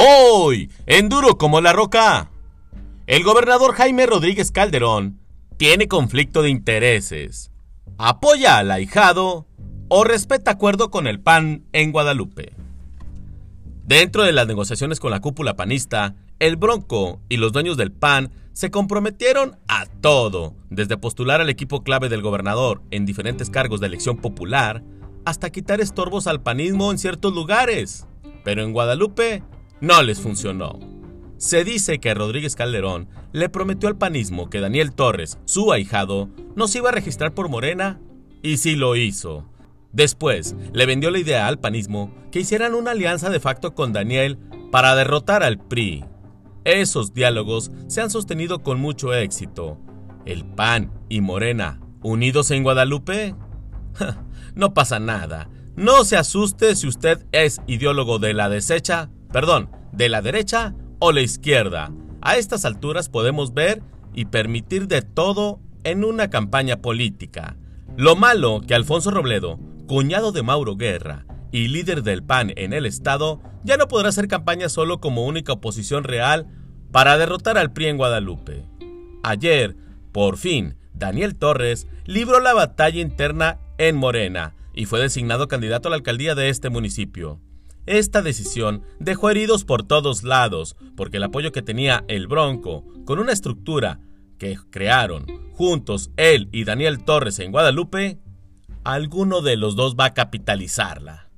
Hoy, en duro como la roca, el gobernador Jaime Rodríguez Calderón tiene conflicto de intereses. ¿Apoya al ahijado o respeta acuerdo con el PAN en Guadalupe? Dentro de las negociaciones con la cúpula panista, el Bronco y los dueños del PAN se comprometieron a todo, desde postular al equipo clave del gobernador en diferentes cargos de elección popular, hasta quitar estorbos al panismo en ciertos lugares. Pero en Guadalupe no les funcionó. Se dice que Rodríguez Calderón le prometió al panismo que Daniel Torres, su ahijado, no se iba a registrar por Morena, y sí lo hizo. Después, le vendió la idea al panismo que hicieran una alianza de facto con Daniel para derrotar al PRI. Esos diálogos se han sostenido con mucho éxito. ¿El PAN y Morena unidos en Guadalupe? no pasa nada. No se asuste si usted es ideólogo de la desecha, perdón, de la derecha o la izquierda. A estas alturas podemos ver y permitir de todo en una campaña política. Lo malo que Alfonso Robledo, cuñado de Mauro Guerra y líder del PAN en el Estado, ya no podrá hacer campaña solo como única oposición real para derrotar al PRI en Guadalupe. Ayer, por fin, Daniel Torres libró la batalla interna en Morena y fue designado candidato a la alcaldía de este municipio. Esta decisión dejó heridos por todos lados, porque el apoyo que tenía el Bronco, con una estructura que crearon juntos él y Daniel Torres en Guadalupe, alguno de los dos va a capitalizarla.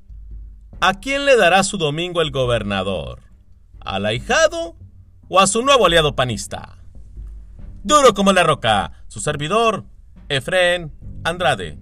¿A quién le dará su domingo el gobernador? ¿Al ahijado o a su nuevo aliado panista? Duro como la roca, su servidor, Efren Andrade.